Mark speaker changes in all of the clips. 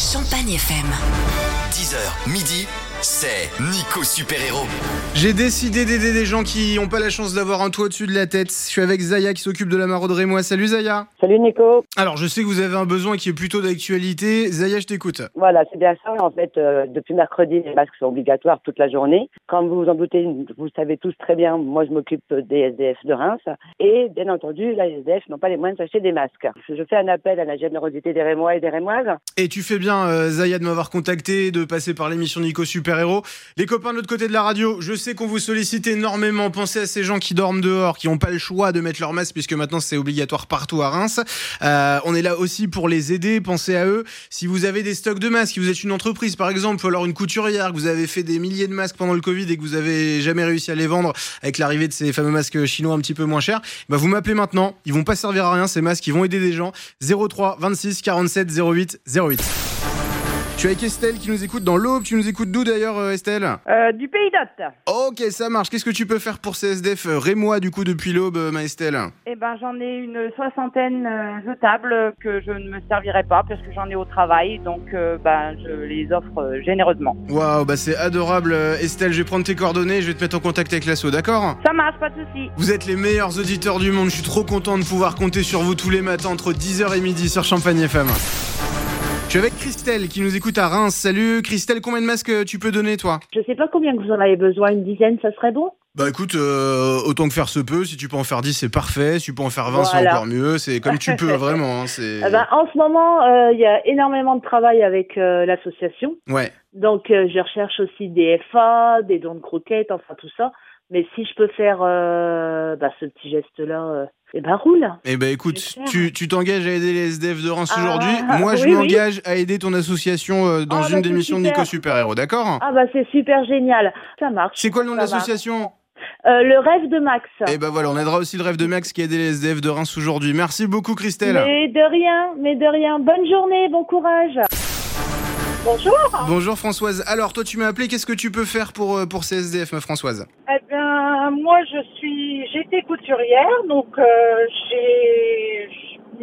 Speaker 1: Champagne FM.
Speaker 2: 10h, midi, c'est Nico Super Héros.
Speaker 3: J'ai décidé d'aider des gens qui n'ont pas la chance d'avoir un toit au-dessus de la tête. Je suis avec Zaya qui s'occupe de la marauderie. Moi, salut Zaya.
Speaker 4: Salut Nico.
Speaker 3: Alors, je sais que vous avez un besoin qui est plutôt d'actualité. Zaya, je t'écoute.
Speaker 4: Voilà, c'est bien ça. En fait, euh, depuis mercredi, les masques sont obligatoires toute la journée. Comme vous vous en doutez, vous le savez tous très bien, moi je m'occupe des SDF de Reims. Et bien entendu, les SDF n'ont pas les moyens de s'acheter des masques. Je fais un appel à la générosité des Rémois et des Rémoises.
Speaker 3: Et tu fais bien, euh, Zaya, de m'avoir contacté, de passer par l'émission Nico Super Les copains de l'autre côté de la radio, je sais qu'on vous sollicite énormément. Pensez à ces gens qui dorment dehors, qui n'ont pas le choix de mettre leur masque puisque maintenant c'est obligatoire partout à Reims. Euh, on est là aussi pour les aider. Pensez à eux. Si vous avez des stocks de masques, si vous êtes une entreprise par exemple, ou alors une couturière, que vous avez fait des milliers de masques pendant le Covid et que vous avez jamais réussi à les vendre avec l'arrivée de ces fameux masques chinois un petit peu moins chers, bah vous m'appelez maintenant. Ils vont pas servir à rien ces masques, ils vont aider des gens. 03 26 47 08 08. Je suis avec Estelle qui nous écoute dans l'Aube. Tu nous écoutes d'où d'ailleurs, euh, Estelle
Speaker 5: Euh, du Pays d'Hôte.
Speaker 3: Ok, ça marche. Qu'est-ce que tu peux faire pour ces SDF euh, Rémois, du coup, depuis l'Aube, ma Estelle
Speaker 5: Eh ben, j'en ai une soixantaine euh, jetables que je ne me servirai pas parce que j'en ai au travail, donc euh, ben, je les offre généreusement.
Speaker 3: Waouh, bah c'est adorable. Estelle, je vais prendre tes coordonnées, je vais te mettre en contact avec l'asso, d'accord
Speaker 5: Ça marche, pas de souci.
Speaker 3: Vous êtes les meilleurs auditeurs du monde. Je suis trop content de pouvoir compter sur vous tous les matins entre 10h et midi sur Champagne FM. Je suis avec Christelle qui nous écoute à Reims. Salut Christelle, combien de masques tu peux donner toi?
Speaker 6: Je sais pas combien que vous en avez besoin, une dizaine, ça serait bon?
Speaker 3: Bah écoute, euh, autant que faire se peut, si tu peux en faire 10 c'est parfait, si tu peux en faire 20 c'est
Speaker 6: Voilà.
Speaker 3: encore mieux, c'est comme tu peux vraiment. hein, c'est...
Speaker 6: Ben, En ce moment, euh, il y a énormément de travail avec euh, l'association.
Speaker 3: Ouais,
Speaker 6: Donc, euh, je recherche aussi des FA, des dons de croquettes, enfin tout ça. Mais si je peux faire euh, bah, ce petit geste-là, euh, eh ben roule.
Speaker 3: eh ben écoute, tu, tu t'engages à aider les SDF de Reims
Speaker 6: Ah,
Speaker 3: aujourd'hui, moi je
Speaker 6: oui, oui.
Speaker 3: m'engage à aider ton association euh, dans
Speaker 6: Ah,
Speaker 3: une
Speaker 6: bah,
Speaker 3: des
Speaker 6: c'est
Speaker 3: missions de. Nico Super Héros, d'accord?
Speaker 6: Ah bah c'est super génial. Ça marche.
Speaker 3: C'est quoi le nom de l'association?
Speaker 6: Euh, Le rêve de Max.
Speaker 3: Eh ben voilà, on aidera aussi le rêve de Max qui a aidé les SDF de Reims aujourd'hui. Merci beaucoup Christelle.
Speaker 6: Mais de rien, mais de rien. Bonne journée, bon courage.
Speaker 5: Bonjour.
Speaker 3: Bonjour Françoise. Alors toi tu m'as appelé, qu'est-ce que tu peux faire pour, euh, pour ces SDF ma Françoise?
Speaker 7: Eh bien, moi, je suis, j'étais couturière, donc euh, j'ai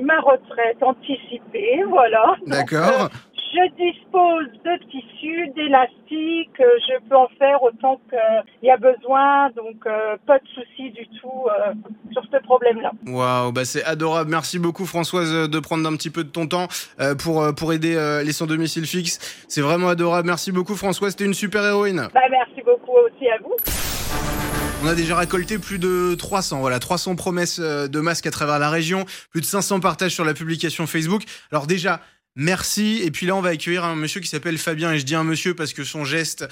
Speaker 7: ma retraite anticipée, voilà. Donc,
Speaker 3: D'accord.
Speaker 7: euh, je dispose de tissus, d'élastiques, euh, je peux en faire autant qu'il y a besoin, donc euh, pas de souci du tout euh, sur ce problème-là.
Speaker 3: Waouh, bah c'est adorable. Merci beaucoup Françoise euh, de prendre un petit peu de ton temps euh, pour, euh, pour aider euh, les sans domicile fixe. C'est vraiment adorable. Merci beaucoup Françoise, t'es une super héroïne.
Speaker 7: Bah, merci beaucoup aussi à vous.
Speaker 3: On a déjà récolté plus de 300, voilà, 300 promesses euh, de masques à travers la région, plus de 500 partages sur la publication Facebook. Alors déjà, merci. Et puis là, on va accueillir un monsieur qui s'appelle Fabien. Et je dis un monsieur parce que son geste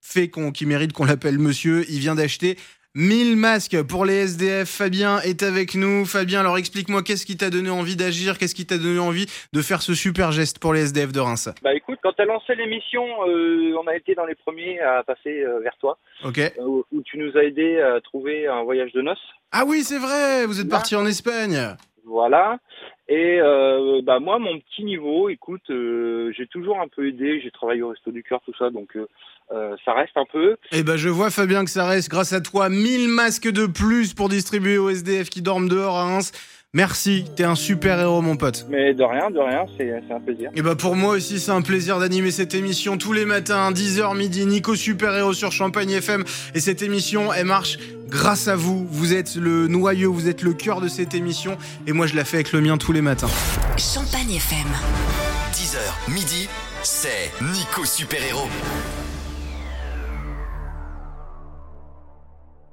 Speaker 3: fait qu'on, qu'il mérite qu'on l'appelle monsieur. Il vient d'acheter 1000 masques pour les SDF. Fabien est avec nous. Fabien, alors explique-moi qu'est-ce qui t'a donné envie d'agir, qu'est-ce qui t'a donné envie de faire ce super geste pour les SDF de Reims?
Speaker 8: Bah écoute, quand tu as lancé l'émission, euh, on a été dans les premiers à passer euh, vers toi,
Speaker 3: Ok.
Speaker 8: euh, tu nous as aidé à trouver un voyage de noces.
Speaker 3: Ah oui, c'est vrai, vous êtes parti en Espagne.
Speaker 8: Voilà. Et euh, bah moi, mon petit niveau, écoute, euh, j'ai toujours un peu aidé, j'ai travaillé au Resto du Cœur, tout ça, donc euh, ça reste un peu.
Speaker 3: Eh ben, je vois, Fabien, que ça reste grâce à toi 1000 masques de plus pour distribuer aux SDF qui dorment dehors à Reims. Merci, t'es un super héros, mon pote.
Speaker 8: Mais de rien, de rien, c'est un plaisir.
Speaker 3: Et bah pour moi aussi c'est un plaisir d'animer cette émission tous les matins 10h midi Nico Super Héros sur Champagne FM et cette émission elle marche grâce à vous vous êtes le noyau vous êtes le cœur de cette émission et moi je la fais avec le mien tous les matins
Speaker 1: Champagne FM.
Speaker 2: 10h, midi, c'est Nico Super Héros.